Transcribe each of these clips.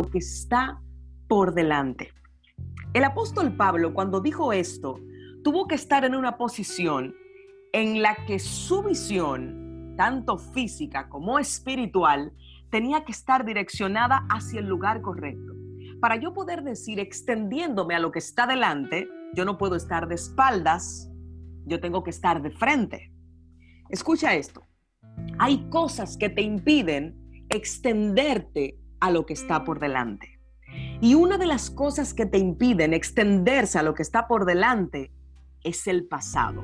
lo que está por delante. El apóstol Pablo, cuando dijo esto, tuvo que estar en una posición en la que su visión, tanto física como espiritual, tenía que estar direccionada hacia el lugar correcto. Para yo poder decir, extendiéndome a lo que está delante, yo no puedo estar de espaldas, yo tengo que estar de frente. Escucha esto. Hay cosas que te impiden extenderte a lo que está por delante. Y una de las cosas que te impiden extenderse a lo que está por delante es el pasado.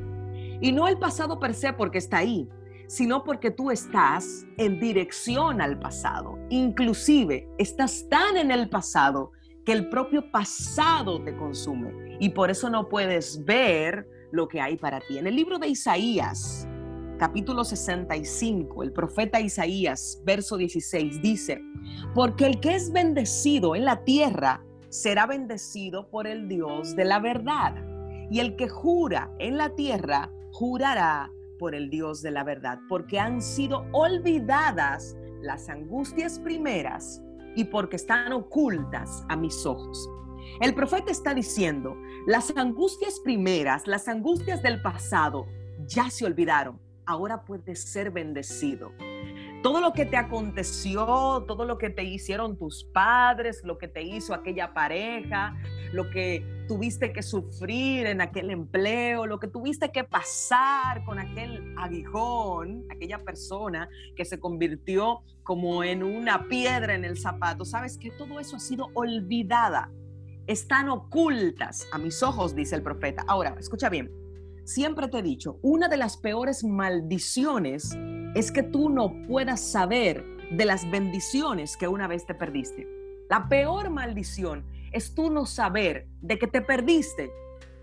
Y no el pasado per se porque está ahí, sino porque tú estás en dirección al pasado. Inclusive estás tan en el pasado que el propio pasado te consume y por eso no puedes ver lo que hay para ti. En el libro de Isaías, capítulo 65, el profeta Isaías, verso 16, dice, porque el que es bendecido en la tierra será bendecido por el Dios de la verdad, y el que jura en la tierra jurará por el Dios de la verdad, porque han sido olvidadas las angustias primeras y porque están ocultas a mis ojos. El profeta está diciendo, las angustias primeras, las angustias del pasado, ya se olvidaron ahora puedes ser bendecido. Todo lo que te aconteció, todo lo que te hicieron tus padres, lo que te hizo aquella pareja, lo que tuviste que sufrir en aquel empleo, lo que tuviste que pasar con aquel aguijón, aquella persona que se convirtió como en una piedra en el zapato, sabes que todo eso ha sido olvidada. Están ocultas a mis ojos, dice el profeta. Ahora, escucha bien Siempre te he dicho, una de las peores maldiciones es que tú no puedas saber de las bendiciones que una vez te perdiste. La peor maldición es tú no saber de que te perdiste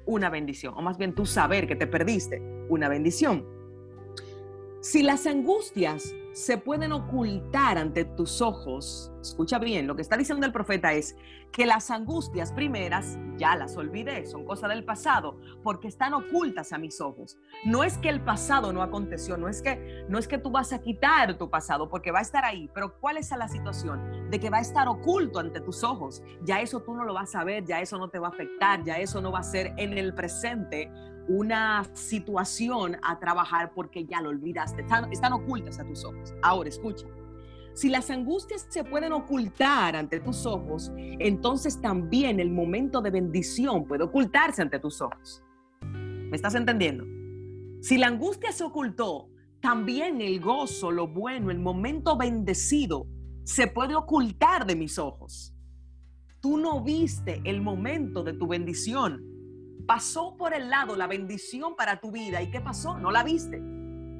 una bendición, o más bien tú saber que te perdiste una bendición. Si las angustias se pueden ocultar ante tus ojos, escucha bien, lo que está diciendo el profeta es que las angustias primeras ya las olvidé, son cosas del pasado, porque están ocultas a mis ojos. No es que el pasado no aconteció, no es que no es que tú vas a quitar tu pasado porque va a estar ahí, pero ¿cuál es la situación? De que va a estar oculto ante tus ojos. Ya eso tú no lo vas a ver, ya eso no te va a afectar, ya eso no va a ser en el presente una situación a trabajar porque ya lo olvidaste. Están, ocultas a tus ojos. Ahora, escucha. Si las angustias se pueden ocultar ante tus ojos, entonces también el momento de bendición puede ocultarse ante tus ojos. ¿Me estás entendiendo? Si la angustia se ocultó, también el gozo, lo bueno, el momento bendecido se puede ocultar de mis ojos. Tú no viste el momento de tu bendición pasó por el lado la bendición para tu vida. ¿Y qué pasó? No la viste.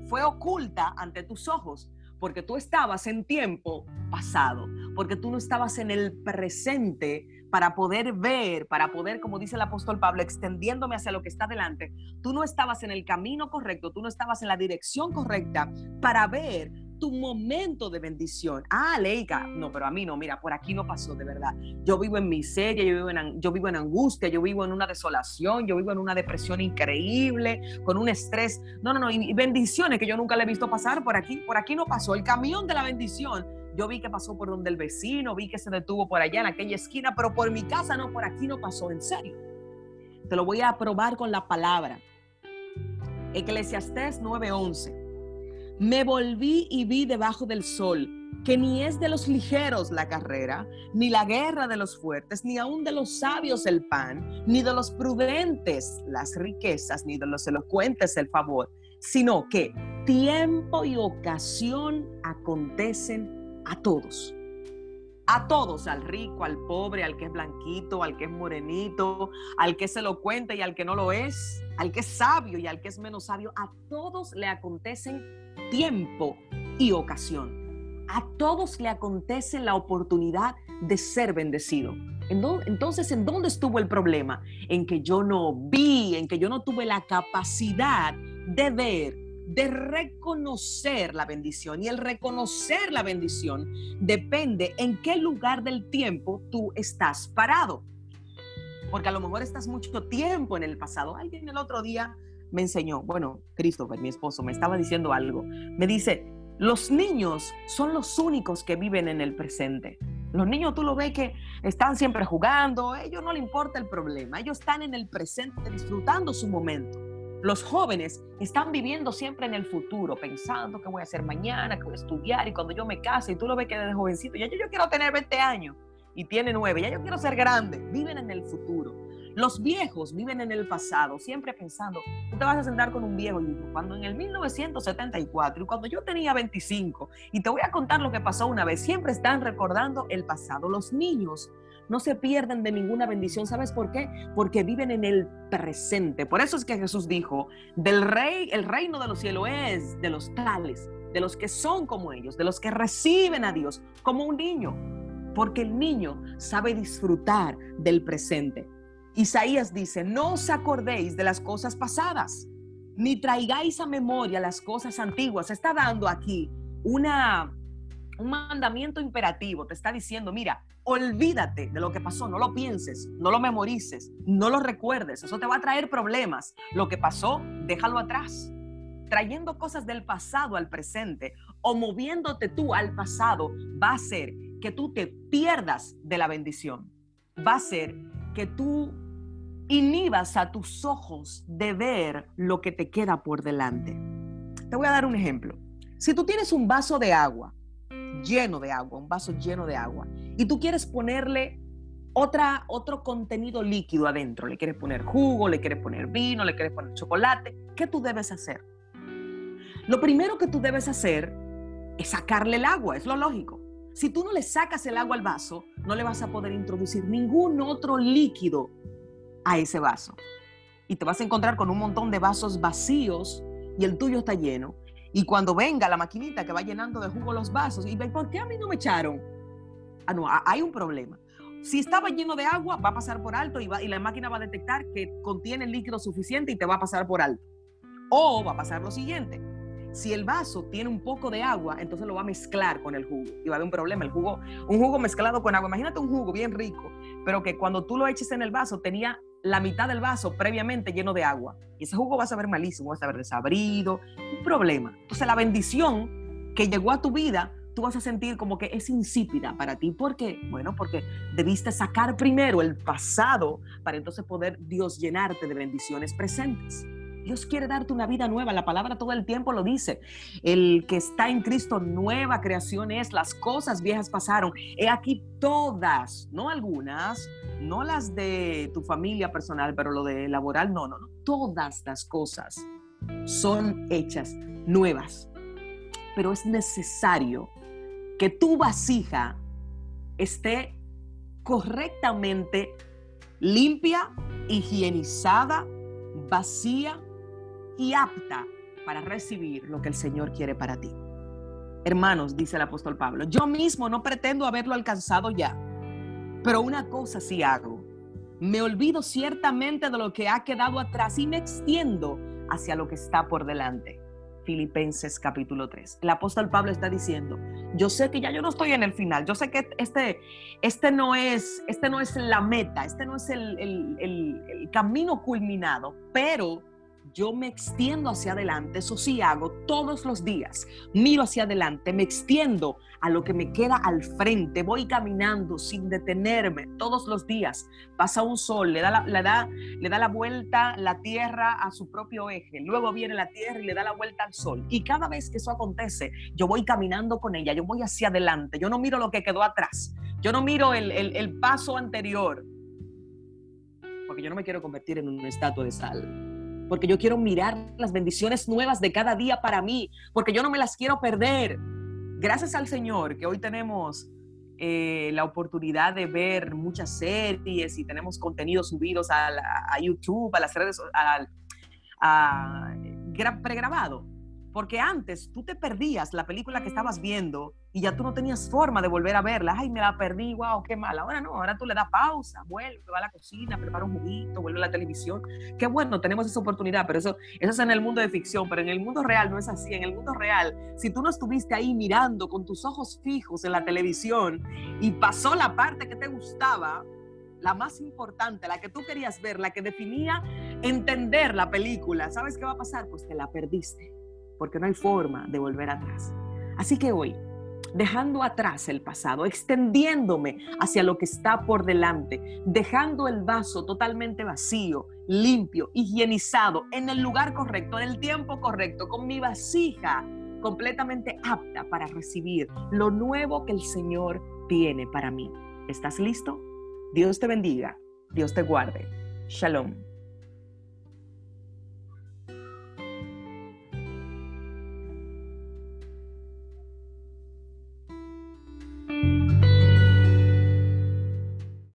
Fue oculta ante tus ojos porque tú estabas en tiempo pasado, porque tú no estabas en el presente para poder ver, para poder, como dice el apóstol Pablo, extendiéndome hacia lo que está delante. Tú no estabas en el camino correcto, tú no estabas en la dirección correcta para ver tu momento de bendición. Ah, Leica, no, pero a mí no, mira, por aquí no pasó de verdad. Yo vivo en miseria, yo vivo en, yo vivo en angustia, yo vivo en una desolación, yo vivo en una depresión increíble, con un estrés. No, no, no, y bendiciones que yo nunca le he visto pasar por aquí, por aquí no pasó. El camión de la bendición, yo vi que pasó por donde el vecino, vi que se detuvo por allá en aquella esquina, pero por mi casa no, por aquí no pasó, en serio. Te lo voy a probar con la palabra. Eclesiastés 9:11. Me volví y vi debajo del sol que ni es de los ligeros la carrera, ni la guerra de los fuertes, ni aun de los sabios el pan, ni de los prudentes las riquezas, ni de los elocuentes el favor, sino que tiempo y ocasión acontecen a todos. A todos, al rico, al pobre, al que es blanquito, al que es morenito, al que es elocuente y al que no lo es, al que es sabio y al que es menos sabio, a todos le acontecen tiempo y ocasión. A todos le acontece la oportunidad de ser bendecido. Entonces, ¿en dónde estuvo el problema? En que yo no vi, en que yo no tuve la capacidad de ver, de reconocer la bendición. Y el reconocer la bendición depende en qué lugar del tiempo tú estás parado. Porque a lo mejor estás mucho tiempo en el pasado. Alguien el otro día me enseñó, bueno, Christopher, mi esposo, me estaba diciendo algo. Me dice, los niños son los únicos que viven en el presente. Los niños tú lo ves que están siempre jugando, a ellos no les importa el problema, ellos están en el presente disfrutando su momento. Los jóvenes están viviendo siempre en el futuro, pensando qué voy a hacer mañana, qué voy a estudiar y cuando yo me case y tú lo ves que desde jovencito, ya yo, yo quiero tener 20 años y tiene 9, ya yo quiero ser grande, viven en el futuro. Los viejos viven en el pasado, siempre pensando, tú te vas a sentar con un viejo y cuando en el 1974 y cuando yo tenía 25 y te voy a contar lo que pasó una vez, siempre están recordando el pasado. Los niños no se pierden de ninguna bendición. ¿Sabes por qué? Porque viven en el presente. Por eso es que Jesús dijo, del rey, el reino de los cielos es de los tales, de los que son como ellos, de los que reciben a Dios como un niño. Porque el niño sabe disfrutar del presente. Isaías dice, no os acordéis de las cosas pasadas, ni traigáis a memoria las cosas antiguas. Está dando aquí una, un mandamiento imperativo. Te está diciendo, mira, olvídate de lo que pasó, no lo pienses, no lo memorices, no lo recuerdes. Eso te va a traer problemas. Lo que pasó, déjalo atrás. Trayendo cosas del pasado al presente o moviéndote tú al pasado va a hacer que tú te pierdas de la bendición. Va a ser que tú inhibas a tus ojos de ver lo que te queda por delante. Te voy a dar un ejemplo. Si tú tienes un vaso de agua, lleno de agua, un vaso lleno de agua, y tú quieres ponerle otra, otro contenido líquido adentro, le quieres poner jugo, le quieres poner vino, le quieres poner chocolate, ¿qué tú debes hacer? Lo primero que tú debes hacer es sacarle el agua, es lo lógico. Si tú no le sacas el agua al vaso, no le vas a poder introducir ningún otro líquido a ese vaso. Y te vas a encontrar con un montón de vasos vacíos y el tuyo está lleno. Y cuando venga la maquinita que va llenando de jugo los vasos y ve, ¿por qué a mí no me echaron? Ah, no, hay un problema. Si estaba lleno de agua, va a pasar por alto y, va, y la máquina va a detectar que contiene líquido suficiente y te va a pasar por alto. O va a pasar lo siguiente. Si el vaso tiene un poco de agua, entonces lo va a mezclar con el jugo y va a haber un problema. El jugo, un jugo mezclado con agua. Imagínate un jugo bien rico, pero que cuando tú lo eches en el vaso tenía la mitad del vaso previamente lleno de agua. Y ese jugo va a saber malísimo, va a saber desabrido, un problema. Entonces la bendición que llegó a tu vida, tú vas a sentir como que es insípida para ti. ¿Por qué? Bueno, porque debiste sacar primero el pasado para entonces poder Dios llenarte de bendiciones presentes. Dios quiere darte una vida nueva. La palabra todo el tiempo lo dice. El que está en Cristo, nueva creación es. Las cosas viejas pasaron. He aquí todas, no algunas, no las de tu familia personal, pero lo de laboral, no, no, no. Todas las cosas son hechas nuevas. Pero es necesario que tu vasija esté correctamente limpia, higienizada, vacía y apta para recibir lo que el Señor quiere para ti. Hermanos, dice el apóstol Pablo, yo mismo no pretendo haberlo alcanzado ya, pero una cosa sí hago. Me olvido ciertamente de lo que ha quedado atrás y me extiendo hacia lo que está por delante. Filipenses capítulo 3. El apóstol Pablo está diciendo, yo sé que ya yo no estoy en el final, yo sé que este, este, no, es, este no es la meta, este no es el, el camino culminado, pero yo me extiendo hacia adelante, eso sí hago todos los días, miro hacia adelante, me extiendo a lo que me queda al frente, voy caminando sin detenerme todos los días. Pasa un sol, le da la, le da, le da la vuelta la tierra a su propio eje, luego viene la tierra y le da la vuelta al sol. Y cada vez que eso acontece, yo voy caminando con ella, yo voy hacia adelante, yo no miro lo que quedó atrás, yo no miro el, el, el paso anterior, porque yo no me quiero convertir en una estatua de sal porque yo quiero mirar las bendiciones nuevas de cada día para mí, porque yo no me las quiero perder. Gracias al Señor que hoy tenemos eh, la oportunidad de ver muchas series y tenemos contenidos subidos a, YouTube, a las redes, a, a, pregrabado. Porque antes tú te perdías la película que estabas viendo y ya tú no tenías forma de volver a verla. Ay, me la perdí, wow, qué mal. Ahora no, ahora tú le das pausa, vuelve, va a la cocina, prepara un juguito, vuelve a la televisión. Qué bueno, tenemos esa oportunidad, pero eso, eso es en el mundo de ficción, pero en el mundo real no es así. En el mundo real, si tú no estuviste ahí mirando con tus ojos fijos en la televisión y pasó la parte que te gustaba, la más importante, la que tú querías ver, la que definía entender la película, ¿sabes qué va a pasar? Pues te la perdiste porque no hay forma de volver atrás. Así que hoy, dejando atrás el pasado, extendiéndome hacia lo que está por delante, dejando el vaso totalmente vacío, limpio, higienizado, en el lugar correcto, en el tiempo correcto, con mi vasija completamente apta para recibir lo nuevo que el Señor tiene para mí. ¿Estás listo? Dios te bendiga, Dios te guarde. Shalom.